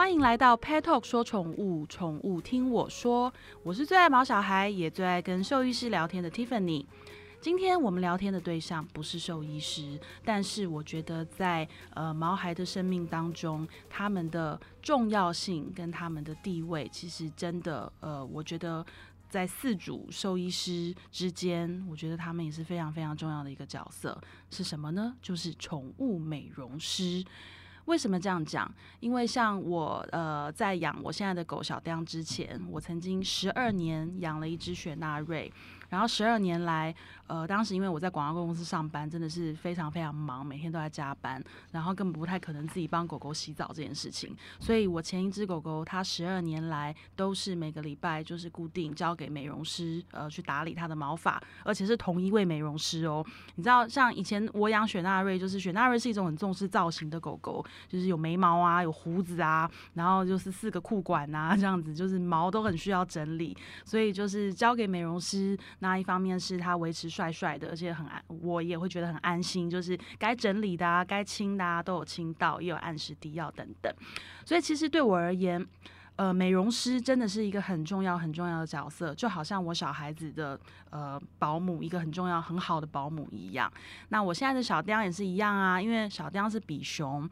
欢迎来到 Pet Talk 说宠物，宠物听我说。我是最爱毛小孩，也最爱跟兽医师聊天的 Tiffany。今天我们聊天的对象不是兽医师，但是我觉得在呃毛孩的生命当中，他们的重要性跟他们的地位，其实真的呃，我觉得在四主兽医师之间，我觉得他们也是非常非常重要的一个角色。是什么呢？就是宠物美容师。为什么这样讲？因为像我，呃，在养我现在的狗小丁之前，我曾经十二年养了一只雪纳瑞。然后十二年来，呃，当时因为我在广告公司上班，真的是非常非常忙，每天都在加班，然后根本不太可能自己帮狗狗洗澡这件事情。所以我前一只狗狗，它十二年来都是每个礼拜就是固定交给美容师，呃，去打理它的毛发，而且是同一位美容师哦。你知道，像以前我养雪纳瑞，就是雪纳瑞是一种很重视造型的狗狗，就是有眉毛啊，有胡子啊，然后就是四个裤管啊，这样子，就是毛都很需要整理，所以就是交给美容师。那一方面是他维持帅帅的，而且很安，我也会觉得很安心，就是该整理的啊，该清的啊，都有清到，也有按时滴药等等。所以其实对我而言，呃，美容师真的是一个很重要很重要的角色，就好像我小孩子的呃保姆，一个很重要很好的保姆一样。那我现在的小雕也是一样啊，因为小雕是比熊。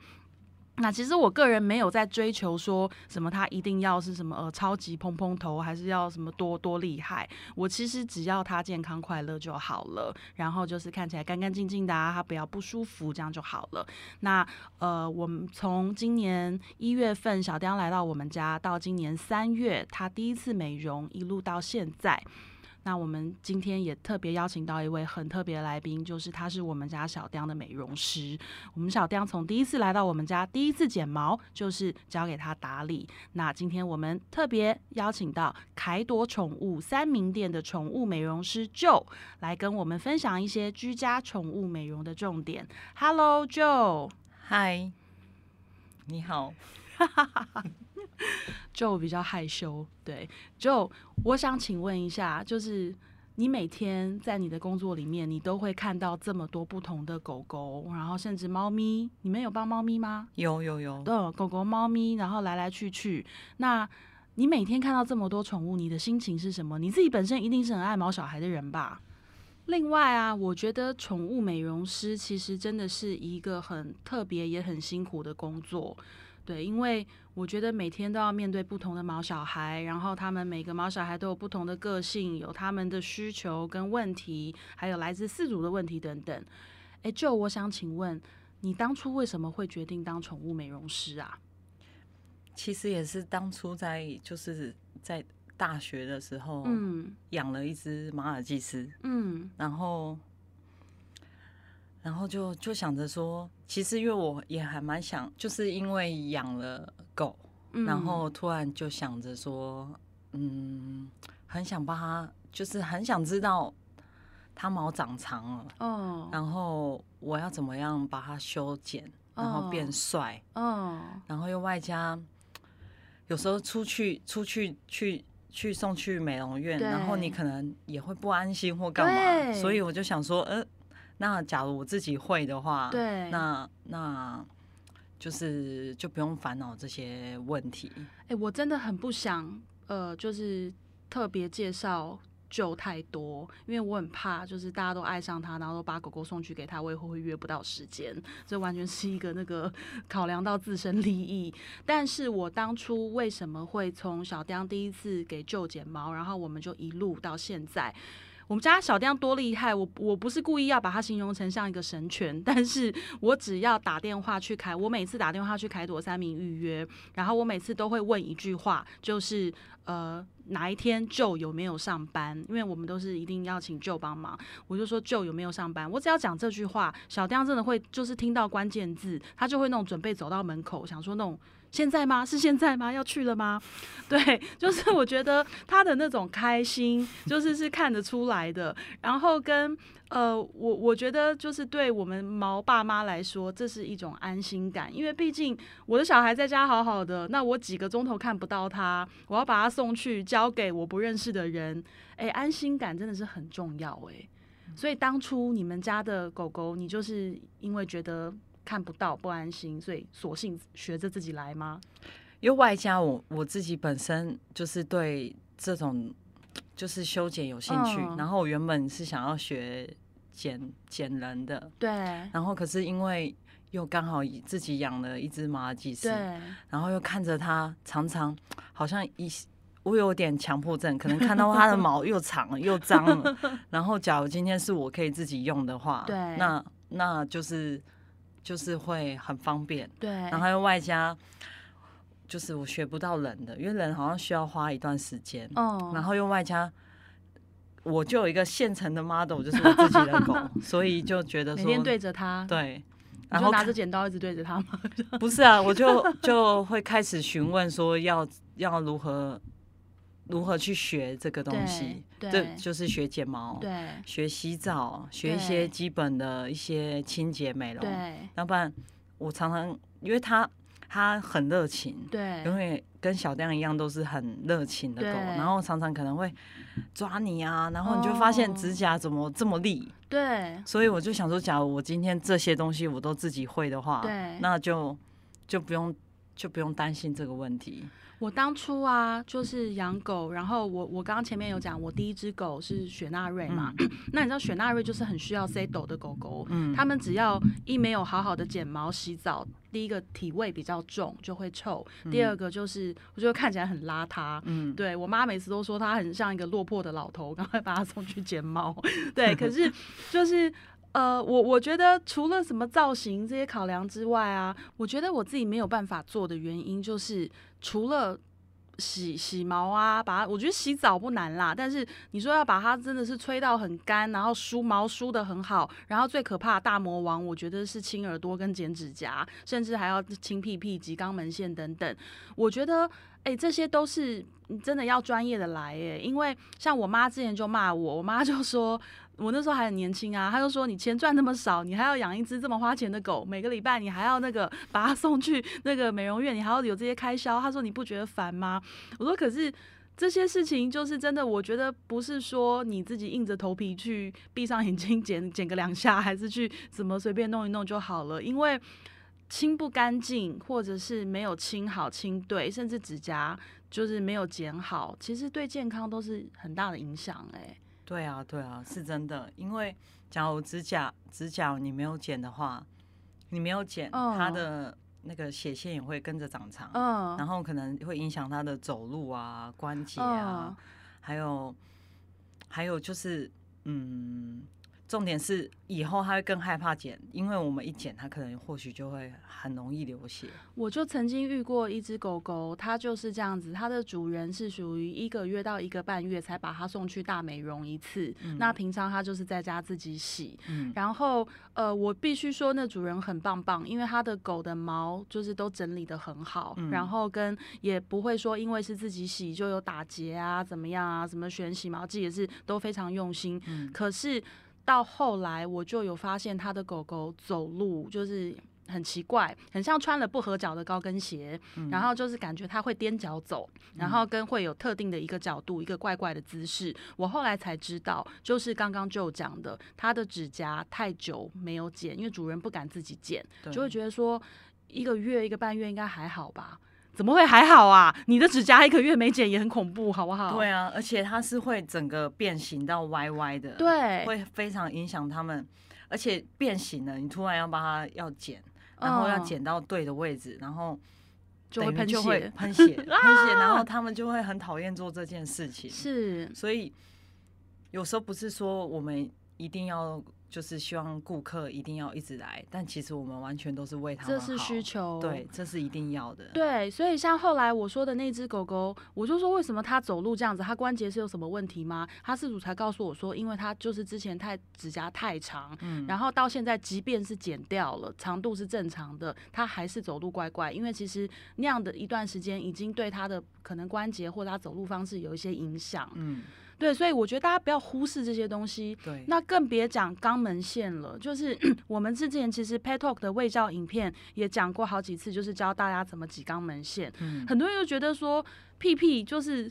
那其实我个人没有在追求说什么，他一定要是什么呃超级蓬蓬头，还是要什么多多厉害。我其实只要他健康快乐就好了，然后就是看起来干干净净的啊，他不要不舒服，这样就好了。那呃，我们从今年一月份小叮来到我们家，到今年三月他第一次美容，一路到现在。那我们今天也特别邀请到一位很特别的来宾，就是他是我们家小雕的美容师。我们小雕从第一次来到我们家，第一次剪毛就是交给他打理。那今天我们特别邀请到凯朵宠物三明店的宠物美容师 Joe 来跟我们分享一些居家宠物美容的重点。Hello，Joe。Hi，你好。Joe 比较害羞，对，Joe，我想请问一下，就是你每天在你的工作里面，你都会看到这么多不同的狗狗，然后甚至猫咪，你们有帮猫咪吗？有有有，对，狗狗、猫咪，然后来来去去。那你每天看到这么多宠物，你的心情是什么？你自己本身一定是很爱毛小孩的人吧？另外啊，我觉得宠物美容师其实真的是一个很特别也很辛苦的工作。对，因为我觉得每天都要面对不同的毛小孩，然后他们每个毛小孩都有不同的个性，有他们的需求跟问题，还有来自饲主的问题等等。哎，Joe，我想请问你当初为什么会决定当宠物美容师啊？其实也是当初在就是在大学的时候，嗯，养了一只马尔济斯，嗯，然后。然后就就想着说，其实因为我也还蛮想，就是因为养了狗，嗯、然后突然就想着说，嗯，很想帮它，就是很想知道它毛长长了，哦，然后我要怎么样把它修剪，然后变帅，哦，然后又外加有时候出去出去去去送去美容院，然后你可能也会不安心或干嘛，所以我就想说，呃。那假如我自己会的话，对，那那就是就不用烦恼这些问题。哎、欸，我真的很不想，呃，就是特别介绍 Joe 太多，因为我很怕，就是大家都爱上他，然后都把狗狗送去给他，我以后会约不到时间。这完全是一个那个考量到自身利益。但是我当初为什么会从小江第一次给 Joe 剪毛，然后我们就一路到现在。我们家小叮多厉害，我我不是故意要把它形容成像一个神犬，但是我只要打电话去凯，我每次打电话去凯朵三明预约，然后我每次都会问一句话，就是呃哪一天舅有没有上班？因为我们都是一定要请舅帮忙，我就说舅有没有上班？我只要讲这句话，小叮真的会就是听到关键字，他就会那种准备走到门口，想说那种。现在吗？是现在吗？要去了吗？对，就是我觉得他的那种开心，就是是看得出来的。然后跟呃，我我觉得就是对我们毛爸妈来说，这是一种安心感，因为毕竟我的小孩在家好好的，那我几个钟头看不到他，我要把他送去交给我不认识的人，哎，安心感真的是很重要哎。所以当初你们家的狗狗，你就是因为觉得。看不到不安心，所以索性学着自己来吗？因为外加我我自己本身就是对这种就是修剪有兴趣，嗯、然后我原本是想要学剪剪人的，对，然后可是因为又刚好自己养了一只马尔济斯，对，然后又看着它常常好像一我有点强迫症，可能看到它的毛又长了又脏了，然后假如今天是我可以自己用的话，对，那那就是就是会很方便，对，然后又外加。就是我学不到人的，因为人好像需要花一段时间。哦。然后又外加，我就有一个现成的 model，就是我自己的狗，所以就觉得说每天对着它，对，然后拿着剪刀一直对着它吗？不是啊，我就就会开始询问说要要如何如何去学这个东西，对，这就是学剪毛，对，学洗澡，学一些基本的一些清洁美容，对，要不然我常常因为他。他很热情，对，因为跟小亮一样都是很热情的狗，然后常常可能会抓你啊，然后你就发现指甲怎么这么利，对，所以我就想说，假如我今天这些东西我都自己会的话，对，那就就不用就不用担心这个问题。我当初啊，就是养狗，然后我我刚刚前面有讲，我第一只狗是雪纳瑞嘛，嗯、那你知道雪纳瑞就是很需要 settle 的狗狗，嗯，他们只要一没有好好的剪毛洗澡，第一个体味比较重就会臭，嗯、第二个就是我觉得看起来很邋遢，嗯，对我妈每次都说它很像一个落魄的老头，赶快把它送去剪毛，对，可是就是。呃，我我觉得除了什么造型这些考量之外啊，我觉得我自己没有办法做的原因就是，除了洗洗毛啊，把它，我觉得洗澡不难啦，但是你说要把它真的是吹到很干，然后梳毛梳得很好，然后最可怕大魔王，我觉得是清耳朵跟剪指甲，甚至还要清屁屁、及肛门腺等等。我觉得，哎、这些都是真的要专业的来哎，因为像我妈之前就骂我，我妈就说。我那时候还很年轻啊，他就说，你钱赚那么少，你还要养一只这么花钱的狗，每个礼拜你还要那个把它送去那个美容院，你还要有这些开销。他说你不觉得烦吗？我说可是这些事情就是真的，我觉得不是说你自己硬着头皮去闭上眼睛剪剪个两下，还是去怎么随便弄一弄就好了，因为清不干净，或者是没有清好清对，甚至指甲就是没有剪好，其实对健康都是很大的影响哎、对啊，对啊，是真的。因为假如指甲指甲你没有剪的话，你没有剪，它的那个血线也会跟着长长，嗯，然后可能会影响它的走路啊、关节啊，还有还有就是，嗯。重点是以后他会更害怕剪，因为我们一剪，他可能或许就会很容易流血。我就曾经遇过一只狗狗，它就是这样子，它的主人是属于一个月到一个半月才把它送去大美容一次，嗯、那平常它就是在家自己洗。嗯、然后呃，我必须说那主人很棒棒，因为他的狗的毛就是都整理的很好，嗯、然后跟也不会说因为是自己洗就有打结啊怎么样啊，什么选洗毛剂也是都非常用心。嗯、可是。到后来，我就有发现他的狗狗走路就是很奇怪，很像穿了不合脚的高跟鞋，嗯、然后就是感觉它会踮脚走，然后跟会有特定的一个角度，一个怪怪的姿势。我后来才知道，就是刚刚就讲的，它的指甲太久没有剪，因为主人不敢自己剪，就会觉得说一个月一个半月应该还好吧。怎么会还好啊？你的指甲一个月没剪也很恐怖，好不好？对啊，而且它是会整个变形到歪歪的，对，会非常影响他们。而且变形了，你突然要把它要剪，然后要剪到对的位置，然后就会喷血，喷血，喷血，然后他们就会很讨厌做这件事情。是，所以有时候不是说我们一定要。就是希望顾客一定要一直来，但其实我们完全都是为他们好。这是需求，对，这是一定要的。对，所以像后来我说的那只狗狗，我就说为什么它走路这样子，它关节是有什么问题吗？它饲主才告诉我说，因为它就是之前太指甲太长，嗯，然后到现在即便是剪掉了，长度是正常的，它还是走路怪怪，因为其实那样的一段时间已经对它的可能关节或者它走路方式有一些影响，嗯。对，所以我觉得大家不要忽视这些东西。对，那更别讲肛门腺了。就是 我们之前其实 Pet Talk 的卫教影片也讲过好几次，就是教大家怎么挤肛门腺。嗯，很多人就觉得说屁屁就是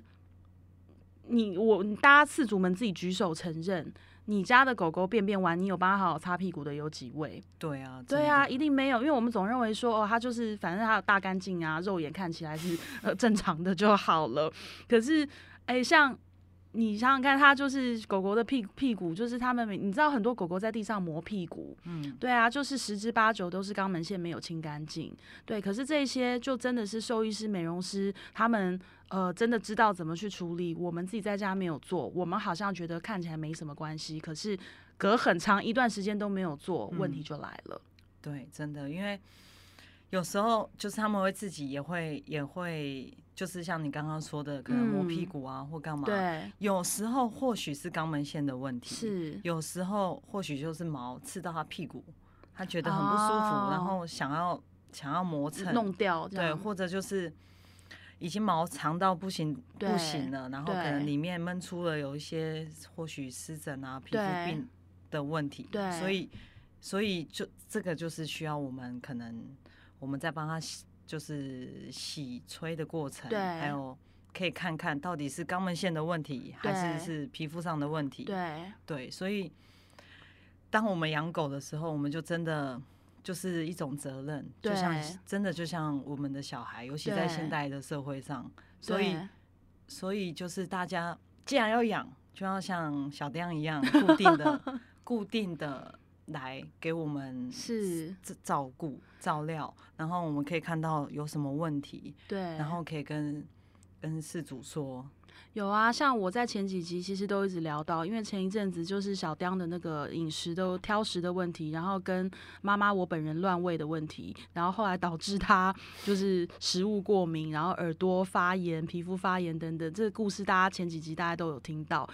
你我大家饲主们自己举手承认，你家的狗狗便便完，你有帮它好好擦屁股的有几位？对啊，对啊，一定没有，因为我们总认为说，哦，它就是反正它有大干净啊，肉眼看起来是呃正常的就好了。可是，哎、欸，像。你想想看，它就是狗狗的屁屁股，就是他们，你知道很多狗狗在地上磨屁股，嗯，对啊，就是十之八九都是肛门腺没有清干净，对。可是这些就真的是兽医师、美容师他们呃真的知道怎么去处理，我们自己在家没有做，我们好像觉得看起来没什么关系，可是隔很长一段时间都没有做，问题就来了。嗯，对，真的，因为有时候就是他们会自己也会也会。就是像你刚刚说的，可能摸屁股啊，或干嘛。对。有时候或许是肛门腺的问题。是。有时候或许就是毛刺到他屁股，他觉得很不舒服，然后想要想要磨蹭弄掉。对。或者就是已经毛长到不行不行了，然后可能里面闷出了有一些或许湿疹啊、皮肤病的问题。对。所以所以就这个就是需要我们可能我们在帮他洗。就是洗吹的过程，对，还有可以看看到底是肛门腺的问题，还是是皮肤上的问题，对。对。所以，当我们养狗的时候，我们就真的就是一种责任，就像真的就像我们的小孩，尤其在现代的社会上，所以所以就是大家既然要养，就要像小丁一样固定的 固定的。来给我们是照顾照料，然后我们可以看到有什么问题，对，然后可以跟跟事主说。有啊，像我在前几集其实都一直聊到，因为前一阵子就是小丁的那个饮食都挑食的问题，然后跟妈妈我本人乱喂的问题，然后后来导致他就是食物过敏，然后耳朵发炎、皮肤发炎等等，这个故事大家前几集大家都有听到。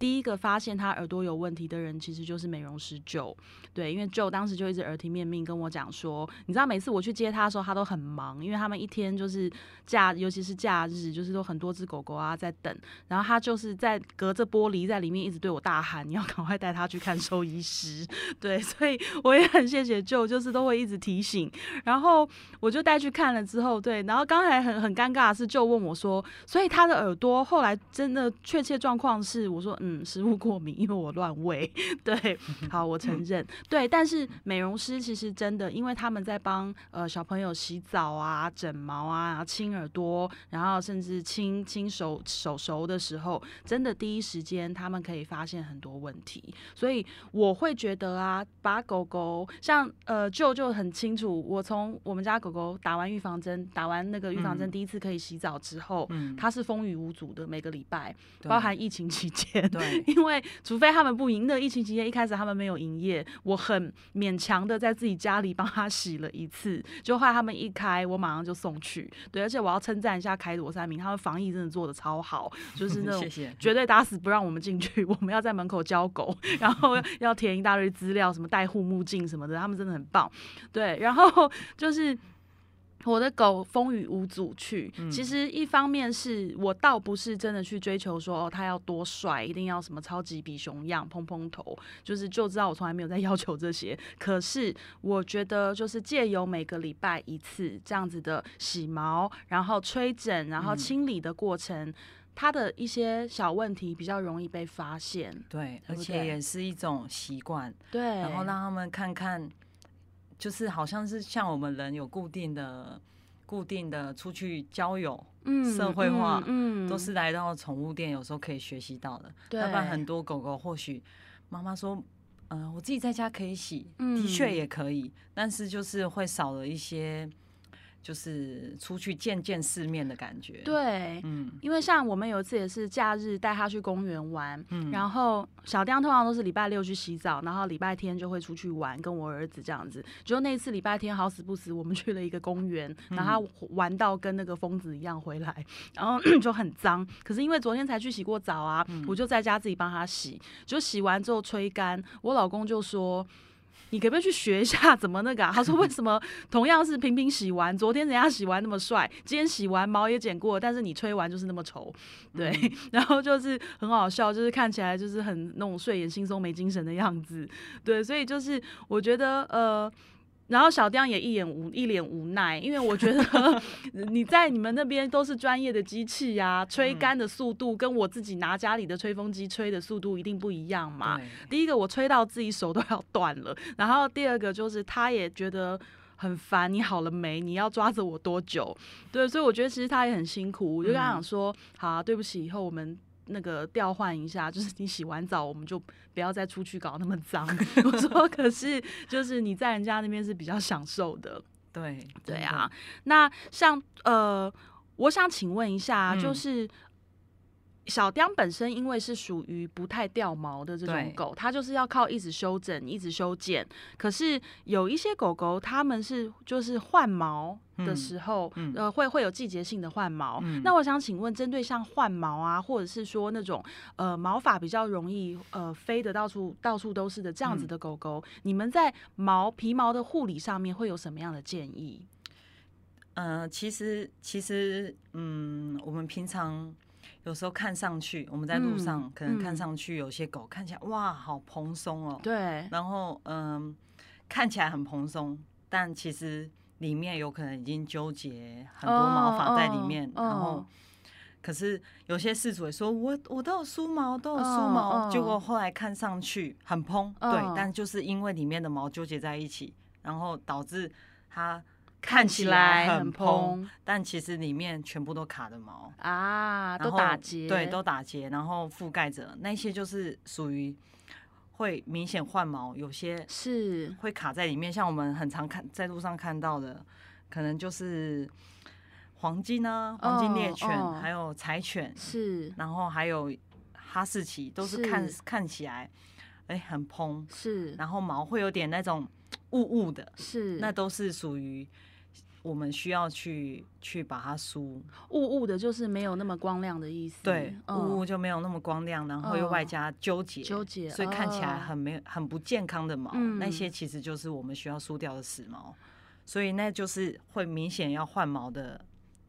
第一个发现他耳朵有问题的人，其实就是美容师 Joe。对，因为 Joe 当时就一直耳提面命跟我讲说，你知道每次我去接他的时候，他都很忙，因为他们一天就是假，尤其是假日，就是都很多只狗狗啊在等，然后他就是在隔着玻璃在里面一直对我大喊，你要赶快带他去看兽医师。对，所以我也很谢谢 Joe，就是都会一直提醒。然后我就带去看了之后，对，然后刚才很很尴尬的是，Joe 问我说，所以他的耳朵后来真的确切状况是，我说嗯。嗯，食物过敏，因为我乱喂。对，好，我承认。对，但是美容师其实真的，因为他们在帮呃小朋友洗澡啊、整毛啊、然后清耳朵，然后甚至清清手手手的时候，真的第一时间他们可以发现很多问题。所以我会觉得啊，把狗狗像呃舅舅很清楚，我从我们家狗狗打完预防针，打完那个预防针第一次可以洗澡之后，嗯，它是风雨无阻的，每个礼拜，包含疫情期间。因为除非他们不营业，那疫情期间一开始他们没有营业，我很勉强的在自己家里帮他洗了一次，就后来他们一开，我马上就送去。对，而且我要称赞一下凯罗三明，他们防疫真的做的超好，就是 那种绝对打死不让我们进去，我们要在门口交狗，然后要填一大堆资料，什么戴护目镜什么的，他们真的很棒。对，然后 就是。我的狗风雨无阻去，其实一方面是我倒不是真的去追求说哦，它要多帅，一定要什么超级比熊样，蓬蓬头，就是就知道我从来没有在要求这些。可是我觉得就是借由每个礼拜一次这样子的洗毛，然后吹枕，然后清理的过程，它的一些小问题比较容易被发现。对，而且也是一种习惯。对，然后让他们看看。就是好像是像我们人有固定的、固定的出去交友、嗯、社会化，嗯，嗯都是来到宠物店，有时候可以学习到的。对，要不然很多狗狗或许妈妈说，嗯、呃，我自己在家可以洗，嗯、的确也可以，但是就是会少了一些。就是出去见见世面的感觉。对，嗯，因为像我们有一次也是假日带他去公园玩，嗯，然后小丁通常都是礼拜六去洗澡，然后礼拜天就会出去玩，跟我儿子这样子。就那一次礼拜天好死不死，我们去了一个公园，然后他玩到跟那个疯子一样回来，然后就很脏。可是因为昨天才去洗过澡啊，我就在家自己帮他洗，就洗完之后吹干，我老公就说。你可不可以去学一下怎么那个啊？他说，为什么同样是平平洗完，昨天人家洗完那么帅，今天洗完毛也剪过，但是你吹完就是那么丑，对，嗯、然后就是很好笑，就是看起来就是很那种睡眼惺忪没精神的样子，对，所以就是我觉得呃。然后小雕也一脸无一脸无奈，因为我觉得 你在你们那边都是专业的机器呀、啊，吹干的速度跟我自己拿家里的吹风机吹的速度一定不一样嘛。第一个我吹到自己手都要断了，然后第二个就是他也觉得很烦，你好了没？你要抓着我多久？对，所以我觉得其实他也很辛苦。我就跟他讲说，好啊，对不起，以后我们。那个调换一下，就是你洗完澡，我们就不要再出去搞那么脏。我说，可是就是你在人家那边是比较享受的，对对啊。那像呃，我想请问一下，就是。嗯小雕本身因为是属于不太掉毛的这种狗，它就是要靠一直修整、一直修剪。可是有一些狗狗，它们是就是换毛的时候，嗯、呃，会会有季节性的换毛。嗯、那我想请问，针对像换毛啊，或者是说那种呃毛发比较容易呃飞的到处到处都是的这样子的狗狗，嗯、你们在毛皮毛的护理上面会有什么样的建议？呃，其实其实嗯，我们平常。有时候看上去，我们在路上可能看上去有些狗看起来、嗯、哇，好蓬松哦。对。然后嗯，看起来很蓬松，但其实里面有可能已经纠结很多毛发在里面。然后，可是有些事主也说我我都有梳毛，都有梳毛，结果后来看上去很蓬，哦、对，但就是因为里面的毛纠结在一起，然后导致它。看起来很蓬，但其实里面全部都卡的毛啊，都打结，对，都打结，然后覆盖着那些就是属于会明显换毛，有些是。会卡在里面。像我们很常看在路上看到的，可能就是黄金呢、啊，黄金猎犬，还有柴犬是，然后还有哈士奇，都是看是。看起来哎、欸、很蓬，是，然后毛会有点那种雾雾的，是，那都是属于。我们需要去去把它梳。雾雾的，就是没有那么光亮的意思。对，雾雾就没有那么光亮，然后又外加纠结，纠结，所以看起来很没很不健康的毛，那些其实就是我们需要梳掉的死毛，所以那就是会明显要换毛的。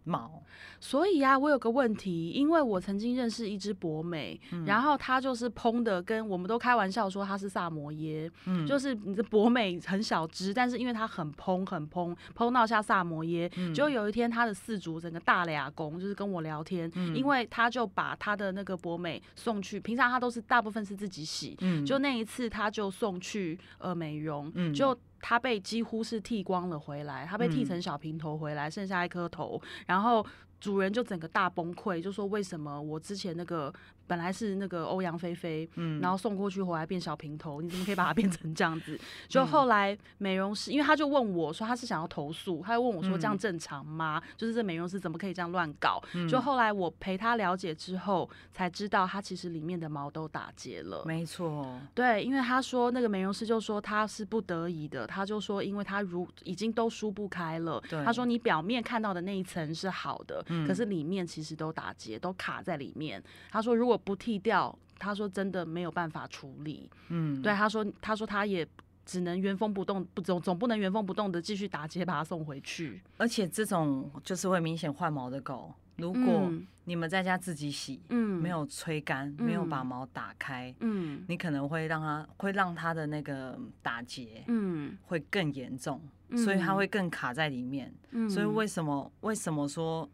毛，所以啊，我有个问题，因为我曾经认识一只博美，嗯、然后它就是蓬的，跟我们都开玩笑说它是萨摩耶，嗯，就是你的博美很小只，但是因为它很蓬很蓬，蓬到像萨摩耶，嗯、就有一天它的四主整个大俩公就是跟我聊天，嗯、因为他就把他的那个博美送去，平常他都是大部分是自己洗，嗯，就那一次他就送去呃美容，嗯，就。他被几乎是剃光了回来，他被剃成小平头回来，剩下一颗头，然后主人就整个大崩溃，就说为什么我之前那个。本来是那个欧阳菲菲，嗯，然后送过去回来变小平头，你怎么可以把它变成这样子？就后来美容师，因为他就问我说他是想要投诉，他就问我说这样正常吗？就是这美容师怎么可以这样乱搞？就后来我陪他了解之后，才知道他其实里面的毛都打结了。没错，对，因为他说那个美容师就说他是不得已的，他就说因为他如已经都梳不开了，他说你表面看到的那一层是好的，可是里面其实都打结，都卡在里面。他说如果不剃掉，他说真的没有办法处理。嗯，对，他说，他说他也只能原封不动，不总总不能原封不动的继续打结把它送回去。而且这种就是会明显换毛的狗，如果你们在家自己洗，嗯，没有吹干，没有把毛打开，嗯，你可能会让它会让它的那个打结，嗯，会更严重，所以它会更卡在里面。嗯，所以为什么为什么说？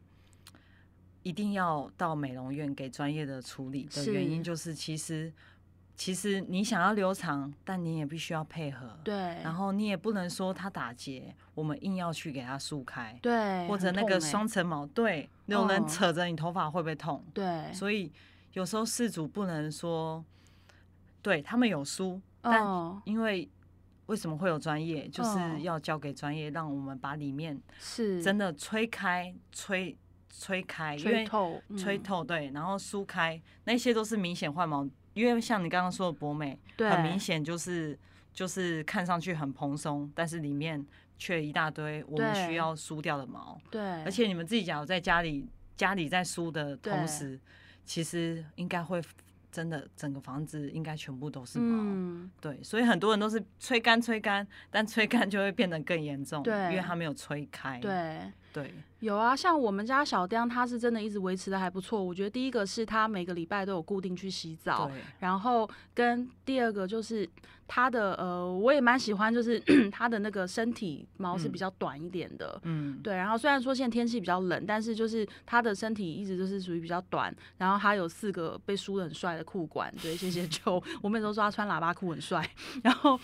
一定要到美容院给专业的处理的原因，就是其实是其实你想要留长，但你也必须要配合。对，然后你也不能说它打结，我们硬要去给它梳开。对，或者那个双层毛，对，有人扯着你头发会不会痛？对，所以有时候事主不能说，对他们有梳，但因为为什么会有专业，就是要交给专业，让我们把里面是真的吹开吹。吹开，吹透，吹透，对，然后梳开，那些都是明显换毛，因为像你刚刚说的博美，很明显就是就是看上去很蓬松，但是里面却一大堆我们需要梳掉的毛，对，而且你们自己假如在家里家里在梳的同时，其实应该会真的整个房子应该全部都是毛，对，所以很多人都是吹干吹干，但吹干就会变得更严重，对，因为它没有吹开，对。对，有啊，像我们家小丁，他是真的一直维持的还不错。我觉得第一个是他每个礼拜都有固定去洗澡，然后跟第二个就是。他的呃，我也蛮喜欢，就是 他的那个身体毛是比较短一点的，嗯，对。然后虽然说现在天气比较冷，但是就是他的身体一直都是属于比较短。然后他有四个被梳的很帅的裤管，对，谢谢 秋。我每次都说他穿喇叭裤很帅。然后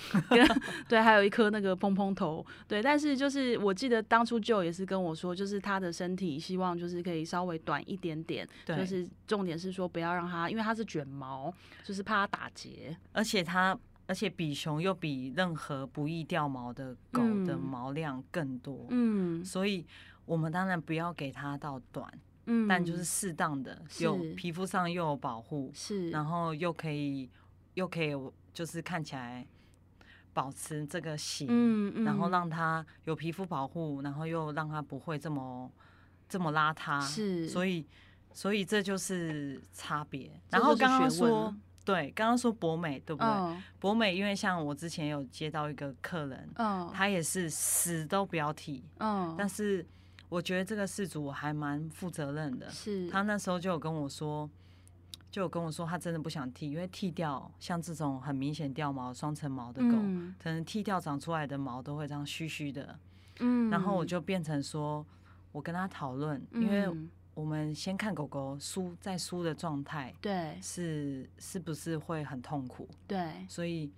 对，还有一颗那个蓬蓬头，对。但是就是我记得当初舅也是跟我说，就是他的身体希望就是可以稍微短一点点，对，就是重点是说不要让它，因为它是卷毛，就是怕它打结，而且它。而且比熊又比任何不易掉毛的狗的毛量更多，嗯，所以我们当然不要给它到短，嗯，但就是适当的，有皮肤上又有保护，是，然后又可以又可以就是看起来保持这个型，嗯嗯，然后让它有皮肤保护，然后又让它不会这么这么邋遢，是，所以所以这就是差别。然后刚刚说。对，刚刚说博美对不对？哦、博美因为像我之前有接到一个客人，哦、他也是死都不要剃，哦、但是我觉得这个事主还蛮负责任的，是他那时候就有跟我说，就有跟我说他真的不想剃，因为剃掉像这种很明显掉毛、双层毛的狗，嗯、可能剃掉长出来的毛都会这样虚虚的，嗯、然后我就变成说，我跟他讨论，因为。我们先看狗狗梳在梳的状态，对，是是不是会很痛苦？对，所以，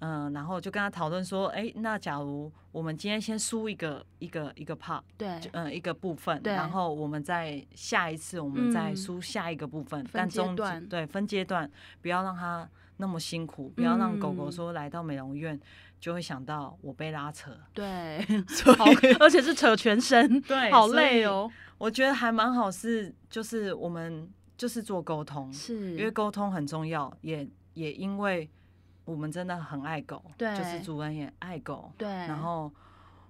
嗯、呃，然后就跟他讨论说，哎、欸，那假如我们今天先输一个一个一个 part，对，嗯、呃，一个部分，然后我们再下一次我们再输下一个部分，嗯、但中间对分阶段，不要让它那么辛苦，不要让狗狗说来到美容院就会想到我被拉扯，对，所以而且是扯全身，对，好累哦。我觉得还蛮好，是就是我们就是做沟通，是因为沟通很重要，也也因为我们真的很爱狗，对，就是主人也爱狗，对，然后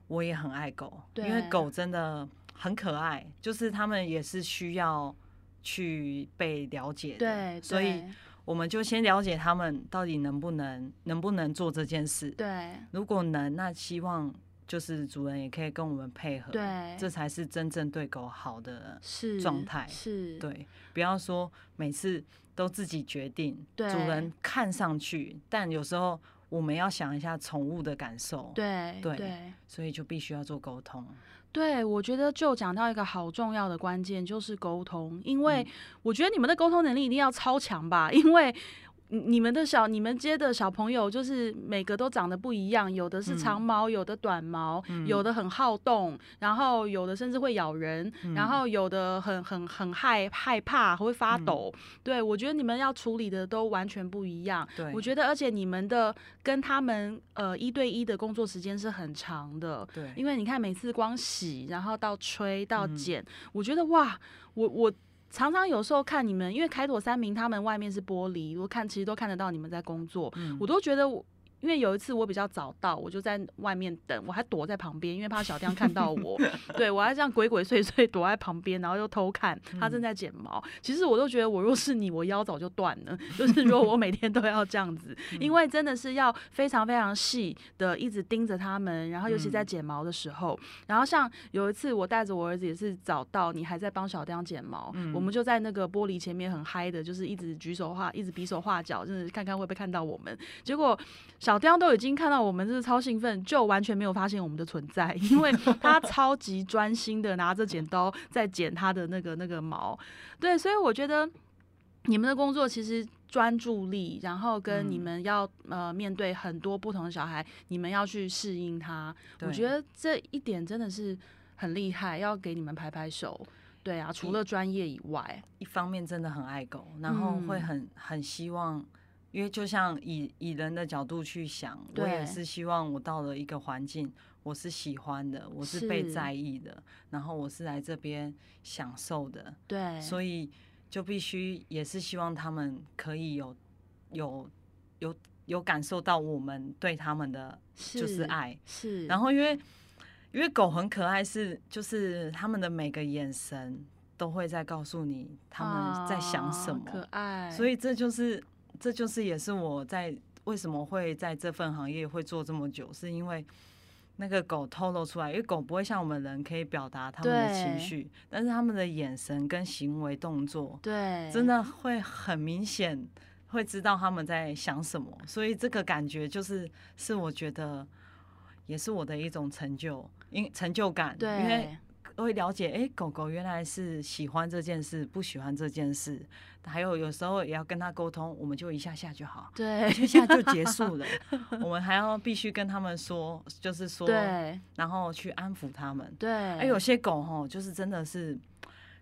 我也很爱狗，对，因为狗真的很可爱，就是他们也是需要去被了解的，对，所以我们就先了解他们到底能不能能不能做这件事，对，如果能，那希望。就是主人也可以跟我们配合，对，这才是真正对狗好的状态。是，对，不要说每次都自己决定，对，主人看上去，但有时候我们要想一下宠物的感受，对，对，对，所以就必须要做沟通。对，我觉得就讲到一个好重要的关键，就是沟通，因为我觉得你们的沟通能力一定要超强吧，因为。你们的小，你们接的小朋友，就是每个都长得不一样，有的是长毛，有的短毛，嗯、有的很好动，然后有的甚至会咬人，嗯、然后有的很很很害害怕，会发抖。嗯、对，我觉得你们要处理的都完全不一样。对，我觉得而且你们的跟他们呃一对一的工作时间是很长的。对，因为你看每次光洗，然后到吹到剪，嗯、我觉得哇，我我。常常有时候看你们，因为凯朵三明他们外面是玻璃，我看其实都看得到你们在工作，嗯、我都觉得我。因为有一次我比较早到，我就在外面等，我还躲在旁边，因为怕小丁看到我。对，我还这样鬼鬼祟祟躲在旁边，然后又偷看他正在剪毛。嗯、其实我都觉得，我若是你，我腰早就断了。就是如果我每天都要这样子，因为真的是要非常非常细的一直盯着他们，然后尤其在剪毛的时候。然后像有一次我带着我儿子也是早到，你还在帮小丁剪毛，嗯、我们就在那个玻璃前面很嗨的，就是一直举手画，一直比手画脚，就是看看会不会看到我们。结果。小雕都已经看到我们，就是超兴奋，就完全没有发现我们的存在，因为他超级专心的拿着剪刀在剪他的那个那个毛。对，所以我觉得你们的工作其实专注力，然后跟你们要呃面对很多不同的小孩，你们要去适应他。我觉得这一点真的是很厉害，要给你们拍拍手。对啊，除了专业以外，一方面真的很爱狗，然后会很很希望。因为就像以以人的角度去想，我也是希望我到了一个环境，我是喜欢的，我是被在意的，然后我是来这边享受的，对，所以就必须也是希望他们可以有有有有感受到我们对他们的就是爱，是，是然后因为因为狗很可爱，是就是他们的每个眼神都会在告诉你他们在想什么，啊、可爱，所以这就是。这就是也是我在为什么会在这份行业会做这么久，是因为那个狗透露出来，因为狗不会像我们人可以表达他们的情绪，但是他们的眼神跟行为动作，对，真的会很明显，会知道他们在想什么。所以这个感觉就是，是我觉得也是我的一种成就，因成就感，对，因为。会了解，哎、欸，狗狗原来是喜欢这件事，不喜欢这件事，还有有时候也要跟他沟通，我们就一下下就好，对，一下就结束了。我们还要必须跟他们说，就是说，对，然后去安抚他们，对。哎，有些狗吼，就是真的是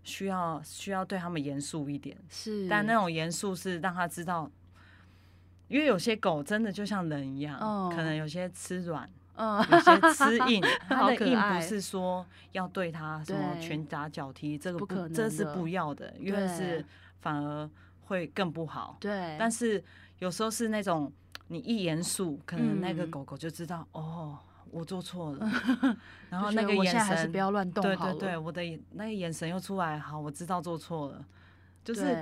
需要需要对他们严肃一点，是，但那种严肃是让他知道，因为有些狗真的就像人一样，哦、可能有些吃软。嗯，有些吃硬，他的硬不是说要对他什么拳打脚踢，这个不，不可能，这是不要的，因为是反而会更不好。对，但是有时候是那种你一严肃，可能那个狗狗就知道、嗯、哦，我做错了，然后那个眼神还是不要乱动。对对对，我的那个眼神又出来，好，我知道做错了。就是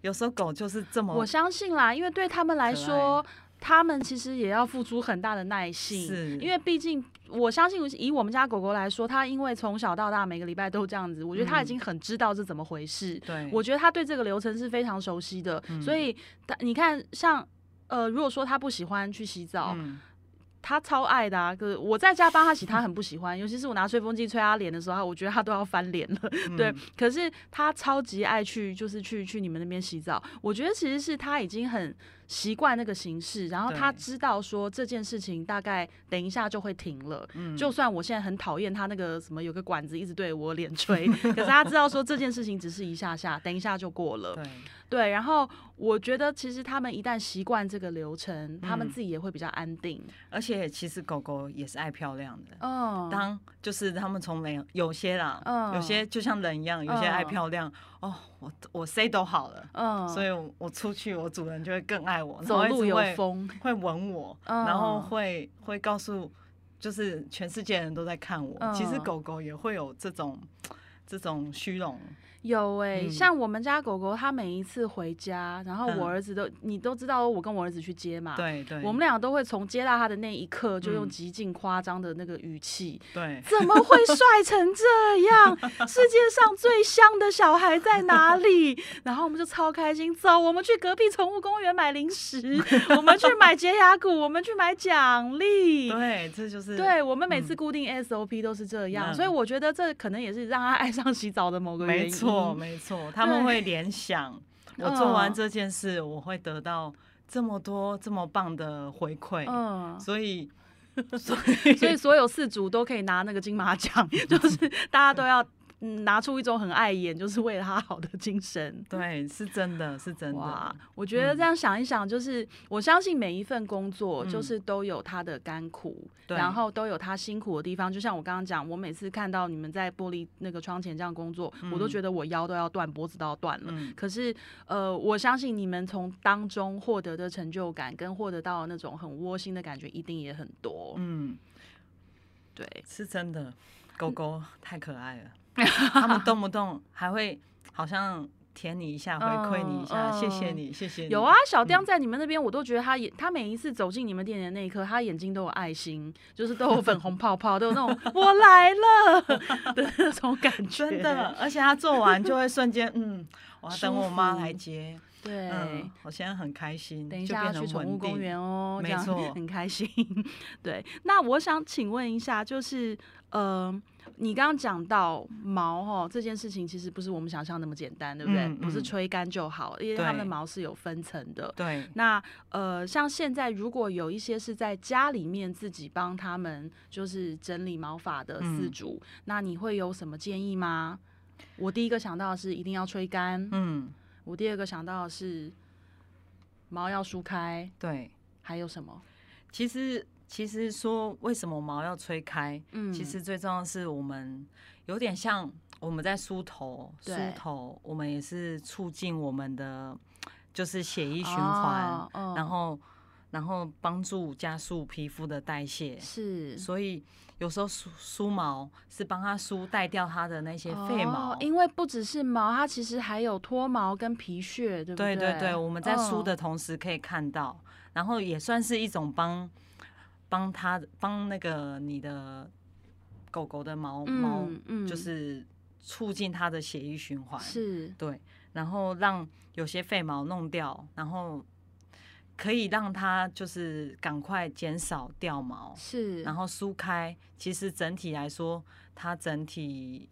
有时候狗就是这么，我相信啦，因为对他们来说。他们其实也要付出很大的耐性，是，因为毕竟我相信，以我们家狗狗来说，它因为从小到大每个礼拜都这样子，我觉得它已经很知道是怎么回事。对、嗯，我觉得它对这个流程是非常熟悉的。所以，你看，像呃，如果说它不喜欢去洗澡。嗯他超爱的啊，可是我在家帮他洗，他很不喜欢，尤其是我拿吹风机吹他脸的时候，我觉得他都要翻脸了。嗯、对，可是他超级爱去，就是去去你们那边洗澡。我觉得其实是他已经很习惯那个形式，然后他知道说这件事情大概等一下就会停了。嗯，就算我现在很讨厌他那个什么有个管子一直对我脸吹，可是他知道说这件事情只是一下下，等一下就过了。对。对，然后我觉得其实他们一旦习惯这个流程，他们自己也会比较安定。而且其实狗狗也是爱漂亮的。嗯。当就是他们从没有有些啦，有些就像人一样，有些爱漂亮。哦，我我 say 都好了。嗯。所以我出去，我主人就会更爱我。走路有风。会吻我，然后会会告诉，就是全世界人都在看我。其实狗狗也会有这种这种虚荣。有哎、欸，嗯、像我们家狗狗，它每一次回家，然后我儿子都，嗯、你都知道，我跟我儿子去接嘛，对对，我们俩都会从接到他的那一刻，就用极尽夸张的那个语气，对、嗯，怎么会帅成这样？世界上最香的小孩在哪里？然后我们就超开心，走，我们去隔壁宠物公园买零食，我们去买洁牙骨，我们去买奖励，对，这就是，对我们每次固定 SOP 都是这样，嗯、所以我觉得这可能也是让他爱上洗澡的某个原因。错，没错，他们会联想，我做完这件事，我会得到这么多这么棒的回馈，嗯，所以，所以，所以所有四组都可以拿那个金马奖，就是大家都要。嗯，拿出一种很碍眼，就是为了他好的精神。对，是真的，是真的。哇，我觉得这样想一想，就是、嗯、我相信每一份工作，就是都有它的甘苦，嗯、然后都有它辛苦的地方。就像我刚刚讲，我每次看到你们在玻璃那个窗前这样工作，嗯、我都觉得我腰都要断，脖子都要断了。嗯、可是，呃，我相信你们从当中获得的成就感，跟获得到那种很窝心的感觉，一定也很多。嗯，对，是真的。狗狗太可爱了。他们动不动还会好像舔你一下，回馈你一下，谢谢你，谢谢你。有啊，小丁在你们那边，我都觉得他眼，他每一次走进你们店里的那一刻，他眼睛都有爱心，就是都有粉红泡泡，都有那种我来了 的那种感觉。真的，而且他做完就会瞬间，嗯，我要等我妈来接。对，我现在很开心。等一下要去宠物公园哦，没错，很开心。对，那我想请问一下，就是呃。你刚刚讲到毛哈这件事情，其实不是我们想象那么简单，对不对？嗯嗯、不是吹干就好，因为它们的毛是有分层的。对。那呃，像现在如果有一些是在家里面自己帮他们就是整理毛发的饲主，嗯、那你会有什么建议吗？我第一个想到的是一定要吹干。嗯。我第二个想到的是毛要梳开。对。还有什么？其实。其实说为什么毛要吹开？嗯，其实最重要的是我们有点像我们在梳头，梳头，我们也是促进我们的就是血液循环，然后然后帮助加速皮肤的代谢。是，所以有时候梳梳毛是帮它梳带掉它的那些废毛，因为不只是毛，它其实还有脱毛跟皮屑，对不对？对对对，我们在梳的同时可以看到，然后也算是一种帮。帮他帮那个你的狗狗的毛毛，就是促进它的血液循环，是对，然后让有些废毛弄掉，然后可以让它就是赶快减少掉毛，是，然后梳开。其实整体来说，它整体，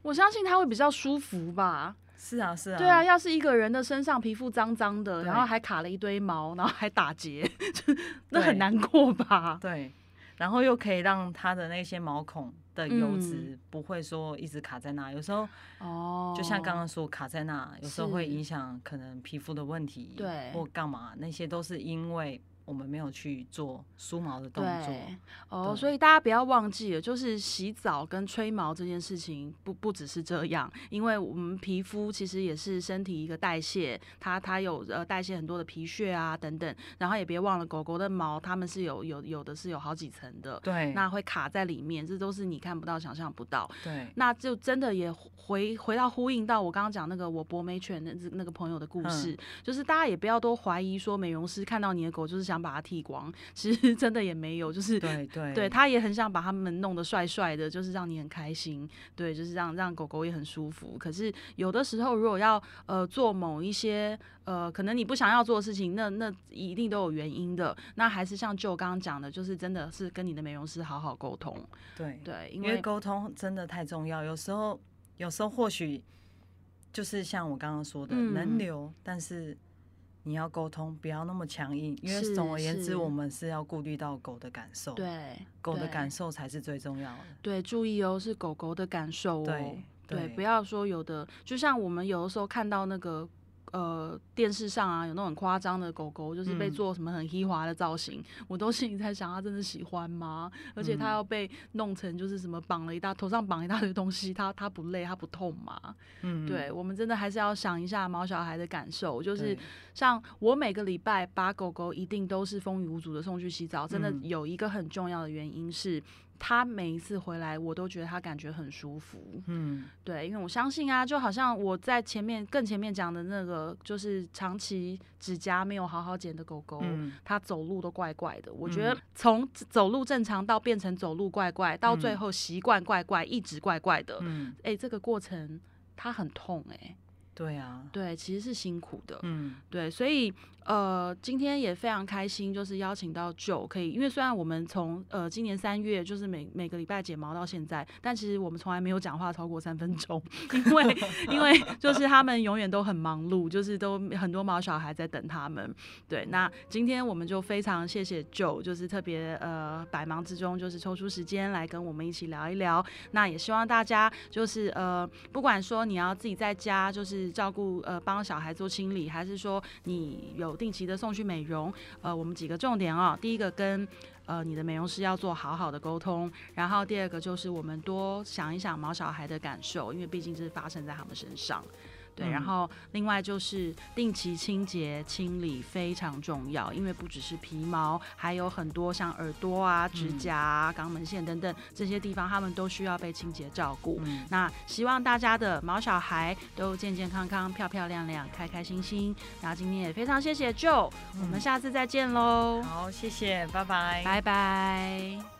我相信它会比较舒服吧。是啊，是啊，对啊，要是一个人的身上皮肤脏脏的，然后还卡了一堆毛，然后还打结，那很难过吧？对，然后又可以让它的那些毛孔的油脂不会说一直卡在那，有时候哦，就像刚刚说卡在那，有时候会影响可能皮肤的问题，对，或干嘛，那些都是因为。我们没有去做梳毛的动作，对哦，所以大家不要忘记了，就是洗澡跟吹毛这件事情不不只是这样，因为我们皮肤其实也是身体一个代谢，它它有呃代谢很多的皮屑啊等等，然后也别忘了狗狗的毛，它们是有有有的是有好几层的，对，那会卡在里面，这都是你看不到、想象不到，对，那就真的也回回到呼应到我刚刚讲那个我博美犬那那个朋友的故事，嗯、就是大家也不要都怀疑说美容师看到你的狗就是想。想把它剃光，其实真的也没有，就是对对对，他也很想把他们弄得帅帅的，就是让你很开心，对，就是让让狗狗也很舒服。可是有的时候，如果要呃做某一些呃可能你不想要做的事情，那那一定都有原因的。那还是像就刚刚讲的，就是真的是跟你的美容师好好沟通。对对，因为沟通真的太重要。有时候有时候或许就是像我刚刚说的，嗯、能留，但是。你要沟通，不要那么强硬，因为总而言之，我们是要顾虑到狗的感受。对，狗的感受才是最重要的。对，注意哦，是狗狗的感受哦。对，对，对，不要说有的，就像我们有的时候看到那个。呃，电视上啊，有那种很夸张的狗狗，就是被做什么很稀滑的造型，嗯、我都心里在想，他真的喜欢吗？而且他要被弄成就是什么绑了一大头上绑一大堆东西，他他不累，他不痛吗？嗯，对，我们真的还是要想一下毛小孩的感受，就是像我每个礼拜把狗狗一定都是风雨无阻的送去洗澡，真的有一个很重要的原因是。他每一次回来，我都觉得他感觉很舒服。嗯，对，因为我相信啊，就好像我在前面更前面讲的那个，就是长期指甲没有好好剪的狗狗，嗯、它走路都怪怪的。我觉得从走路正常到变成走路怪怪，到最后习惯怪怪，一直怪怪的。嗯，哎、欸，这个过程它很痛哎、欸。对啊，对，其实是辛苦的，嗯，对，所以呃，今天也非常开心，就是邀请到九可以，因为虽然我们从呃今年三月就是每每个礼拜剪毛到现在，但其实我们从来没有讲话超过三分钟，因为因为就是他们永远都很忙碌，就是都很多毛小孩在等他们，对，那今天我们就非常谢谢九就是特别呃百忙之中就是抽出时间来跟我们一起聊一聊，那也希望大家就是呃不管说你要自己在家就是。照顾呃，帮小孩做清理，还是说你有定期的送去美容？呃，我们几个重点啊、哦，第一个跟呃你的美容师要做好好的沟通，然后第二个就是我们多想一想毛小孩的感受，因为毕竟这是发生在他们身上。对，然后另外就是定期清洁清理非常重要，因为不只是皮毛，还有很多像耳朵啊、指甲啊、肛门线等等这些地方，他们都需要被清洁照顾。嗯，那希望大家的毛小孩都健健康康、漂漂亮亮、开开心心。那今天也非常谢谢 Joe，我们下次再见喽。好，谢谢，拜拜，拜拜。